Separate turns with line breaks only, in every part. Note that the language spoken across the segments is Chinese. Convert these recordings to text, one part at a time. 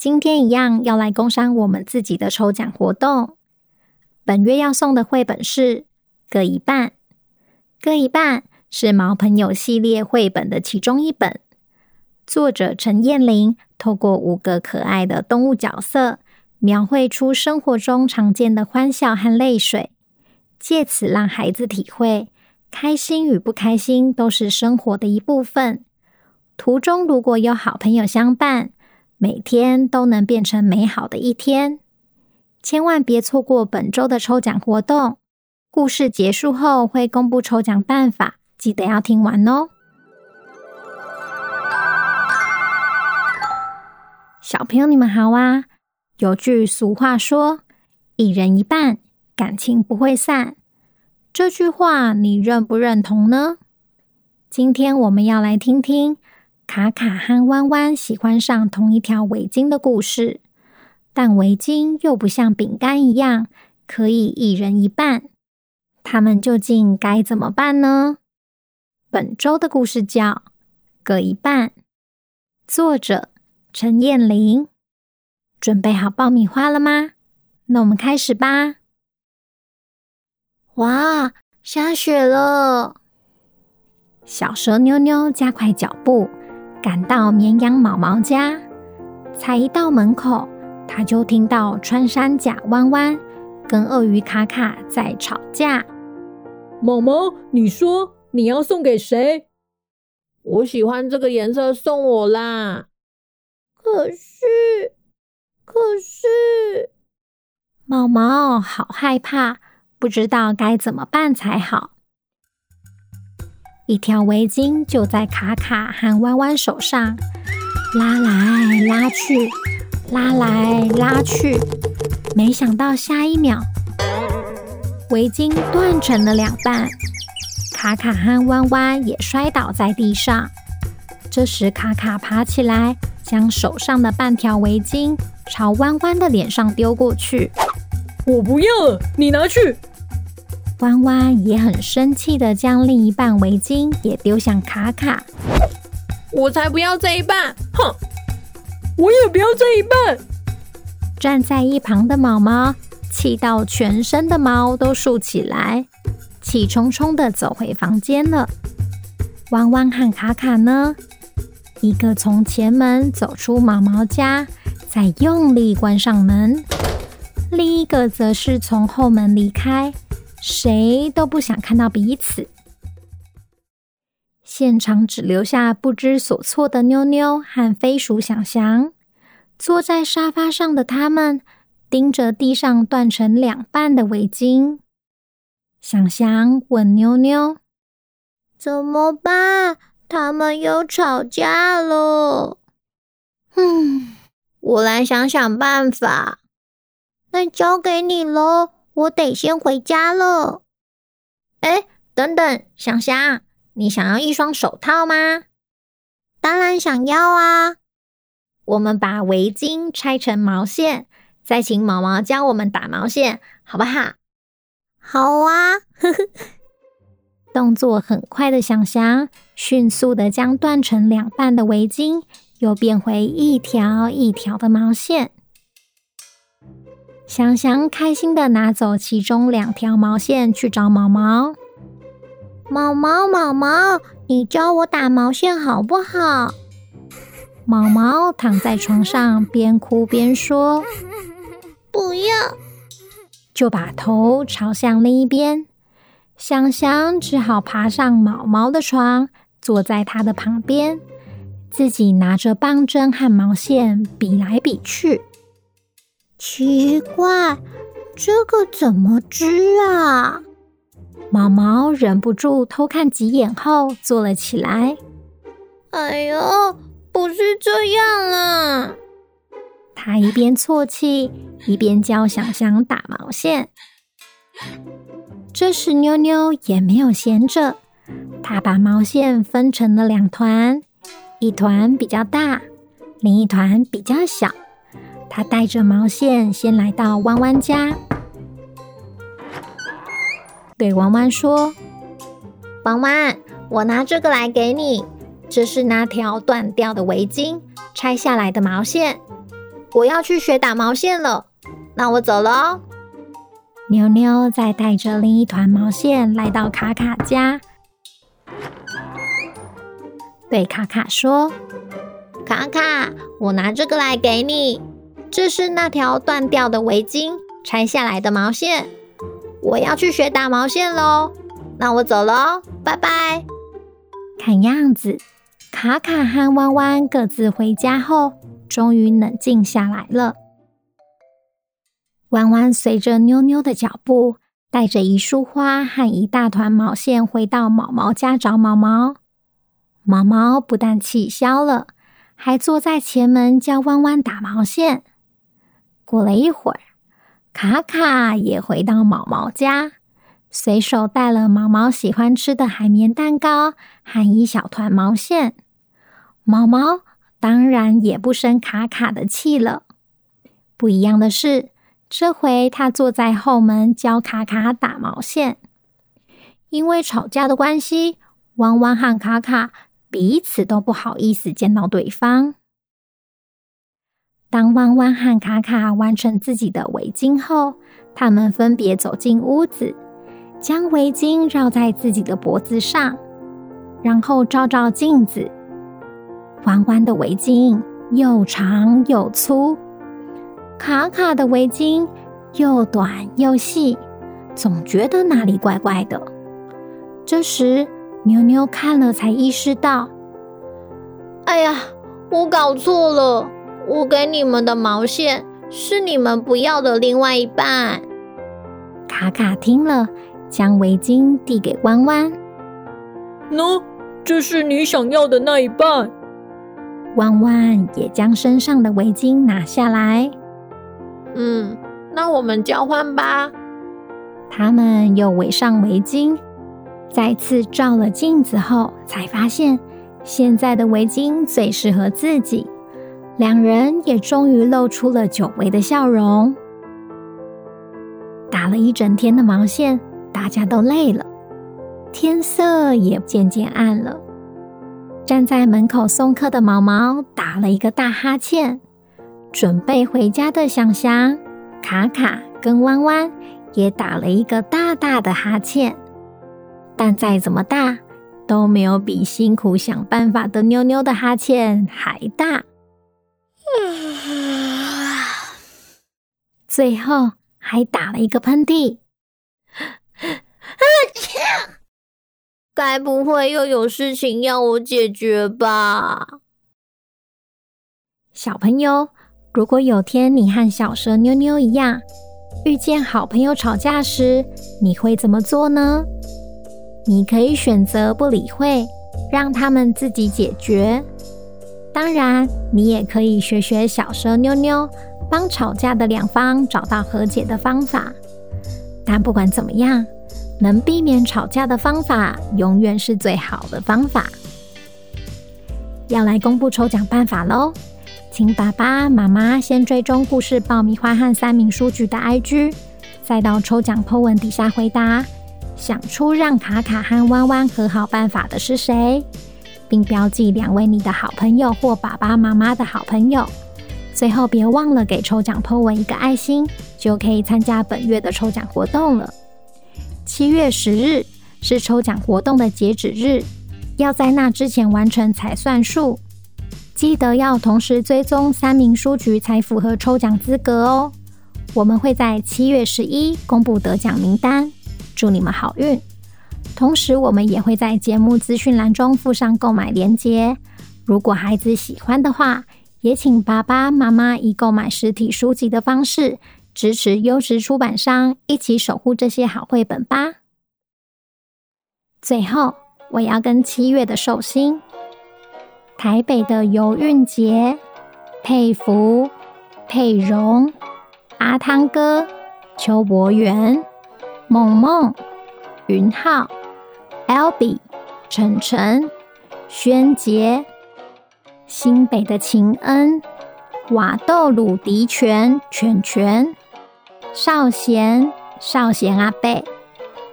今天一样要来工商我们自己的抽奖活动。本月要送的绘本是《各一半》，《各一半》是毛朋友系列绘本的其中一本。作者陈燕玲透过五个可爱的动物角色，描绘出生活中常见的欢笑和泪水，借此让孩子体会开心与不开心都是生活的一部分。途中如果有好朋友相伴，每天都能变成美好的一天，千万别错过本周的抽奖活动。故事结束后会公布抽奖办法，记得要听完哦。小朋友，你们好啊！有句俗话说：“一人一半，感情不会散。”这句话你认不认同呢？今天我们要来听听。卡卡和弯弯喜欢上同一条围巾的故事，但围巾又不像饼干一样可以一人一半，他们究竟该怎么办呢？本周的故事叫《各一半》，作者陈彦霖。准备好爆米花了吗？那我们开始吧。哇，下雪了！小蛇妞妞加快脚步。赶到绵羊毛毛家，才一到门口，他就听到穿山甲弯弯跟鳄鱼卡卡在吵架。
毛毛，你说你要送给谁？我喜欢这个颜色，送我啦。
可是，可是，
毛毛好害怕，不知道该怎么办才好。一条围巾就在卡卡和弯弯手上，拉来拉去，拉来拉去。没想到下一秒，围巾断成了两半，卡卡和弯弯也摔倒在地上。这时，卡卡爬起来，将手上的半条围巾朝弯弯的脸上丢过去。
我不要，你拿去。
弯弯也很生气的将另一半围巾也丢向卡卡。
我才不要这一半！哼，我也不要这一半！
站在一旁的毛毛气到全身的毛都竖起来，气冲冲的走回房间了。弯弯和卡卡呢？一个从前门走出毛毛家，再用力关上门；另一个则是从后门离开。谁都不想看到彼此。现场只留下不知所措的妞妞和飞鼠祥祥。坐在沙发上的他们盯着地上断成两半的围巾。祥祥问妞妞：“
怎么办？他们又吵架了。”“
嗯，我来想想办法。”“
那交给你喽。”我得先回家了。
哎，等等，祥祥，你想要一双手套吗？
当然想要啊！
我们把围巾拆成毛线，再请毛毛教我们打毛线，好不好？
好啊！呵呵。
动作很快的祥祥，迅速的将断成两半的围巾，又变回一条一条的毛线。祥祥开心的拿走其中两条毛线去找毛毛。
毛毛，毛毛，你教我打毛线好不好？
毛毛躺在床上，边哭边说：“
不要！”
就把头朝向另一边。香香只好爬上毛毛的床，坐在他的旁边，自己拿着棒针和毛线比来比去。
奇怪，这个怎么织啊？
毛毛忍不住偷看几眼后，坐了起来。
哎呦，不是这样啦！
他一边啜泣，一边教小香打毛线。这时妞妞也没有闲着，她把毛线分成了两团，一团比较大，另一团比较小。她带着毛线先来到弯弯家。对弯弯说：“
弯弯，我拿这个来给你，这是那条断掉的围巾拆下来的毛线。我要去学打毛线了，那我走了哦。”
妞妞再带着另一团毛线来到卡卡家，对卡卡说：“
卡卡，我拿这个来给你，这是那条断掉的围巾拆下来的毛线。”我要去学打毛线喽，那我走喽，拜拜。
看样子，卡卡和弯弯各自回家后，终于冷静下来了。弯弯随着妞妞的脚步，带着一束花和一大团毛线回到毛毛家找毛毛。毛毛不但气消了，还坐在前门教弯弯打毛线。过了一会儿。卡卡也回到毛毛家，随手带了毛毛喜欢吃的海绵蛋糕和一小团毛线。毛毛当然也不生卡卡的气了。不一样的是，这回他坐在后门教卡卡打毛线。因为吵架的关系，弯弯和卡卡彼此都不好意思见到对方。当弯弯和卡卡完成自己的围巾后，他们分别走进屋子，将围巾绕在自己的脖子上，然后照照镜子。弯弯的围巾又长又粗，卡卡的围巾又短又细，总觉得哪里怪怪的。这时，妞妞看了才意识到：“
哎呀，我搞错了。”我给你们的毛线是你们不要的另外一半。
卡卡听了，将围巾递给弯弯。
喏，这是你想要的那一半。
弯弯也将身上的围巾拿下来。
嗯，那我们交换吧。
他们又围上围巾，再次照了镜子后，才发现现在的围巾最适合自己。两人也终于露出了久违的笑容。打了一整天的毛线，大家都累了，天色也渐渐暗了。站在门口送客的毛毛打了一个大哈欠，准备回家的香香、卡卡跟弯弯也打了一个大大的哈欠，但再怎么大，都没有比辛苦想办法的妞妞的哈欠还大。最后还打了一个喷嚏，
该不会又有事情要我解决吧？
小朋友，如果有天你和小蛇妞妞一样，遇见好朋友吵架时，你会怎么做呢？你可以选择不理会，让他们自己解决。当然，你也可以学学小蛇妞妞，帮吵架的两方找到和解的方法。但不管怎么样，能避免吵架的方法，永远是最好的方法。要来公布抽奖办法喽！请爸爸妈妈先追踪故事爆米花和三明书局的 IG，再到抽奖 po 文底下回答，想出让卡卡和弯弯和好办法的是谁？并标记两位你的好朋友或爸爸妈妈的好朋友，最后别忘了给抽奖 po 文一个爱心，就可以参加本月的抽奖活动了。七月十日是抽奖活动的截止日，要在那之前完成才算数。记得要同时追踪三名书局才符合抽奖资格哦。我们会在七月十一公布得奖名单，祝你们好运。同时，我们也会在节目资讯栏中附上购买链接。如果孩子喜欢的话，也请爸爸妈妈以购买实体书籍的方式支持优质出版商，一起守护这些好绘本吧。最后，我要跟七月的寿星。台北的游韵杰、佩服、佩蓉、阿汤哥、邱博元、梦梦、云浩、Albi、晨晨、轩杰、新北的秦恩、瓦豆鲁迪泉、全全、少贤、少贤阿贝、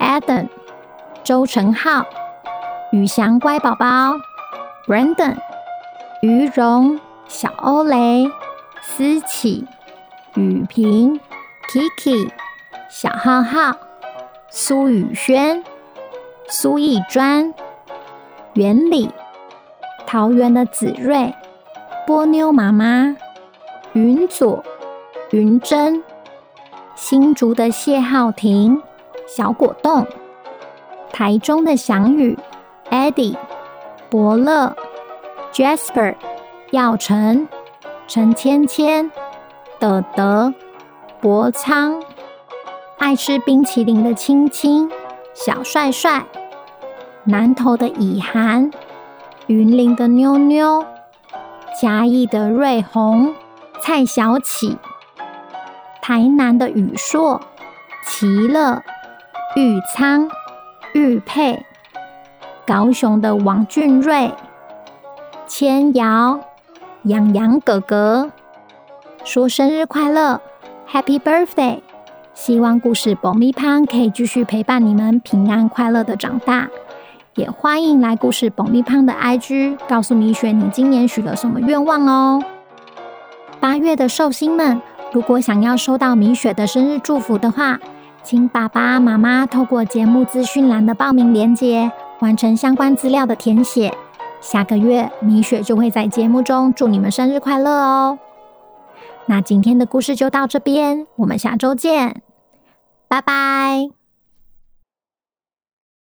Adam、周成浩、宇翔乖宝宝、Brandon。于蓉、小欧蕾、思琪、雨萍、Kiki、小浩浩、苏宇轩、苏艺专、原理、桃园的子睿、波妞妈妈、云佐、云珍、新竹的谢浩庭、小果冻、台中的翔宇、Eddie、伯乐。Jasper、耀成、陈芊芊、德德、博昌，爱吃冰淇淋的青青、小帅帅，南投的以涵、云林的妞妞，嘉义的瑞红、蔡小启，台南的宇硕、齐乐、玉仓、玉佩，高雄的王俊瑞。千瑶、洋洋哥哥说生日快乐，Happy Birthday！希望故事爆米潘可以继续陪伴你们平安快乐的长大。也欢迎来故事爆米花的 IG，告诉米雪你今年许了什么愿望哦。八月的寿星们，如果想要收到米雪的生日祝福的话，请爸爸妈妈透过节目资讯栏的报名链接，完成相关资料的填写。下个月，米雪就会在节目中祝你们生日快乐哦。那今天的故事就到这边，我们下周见，拜拜。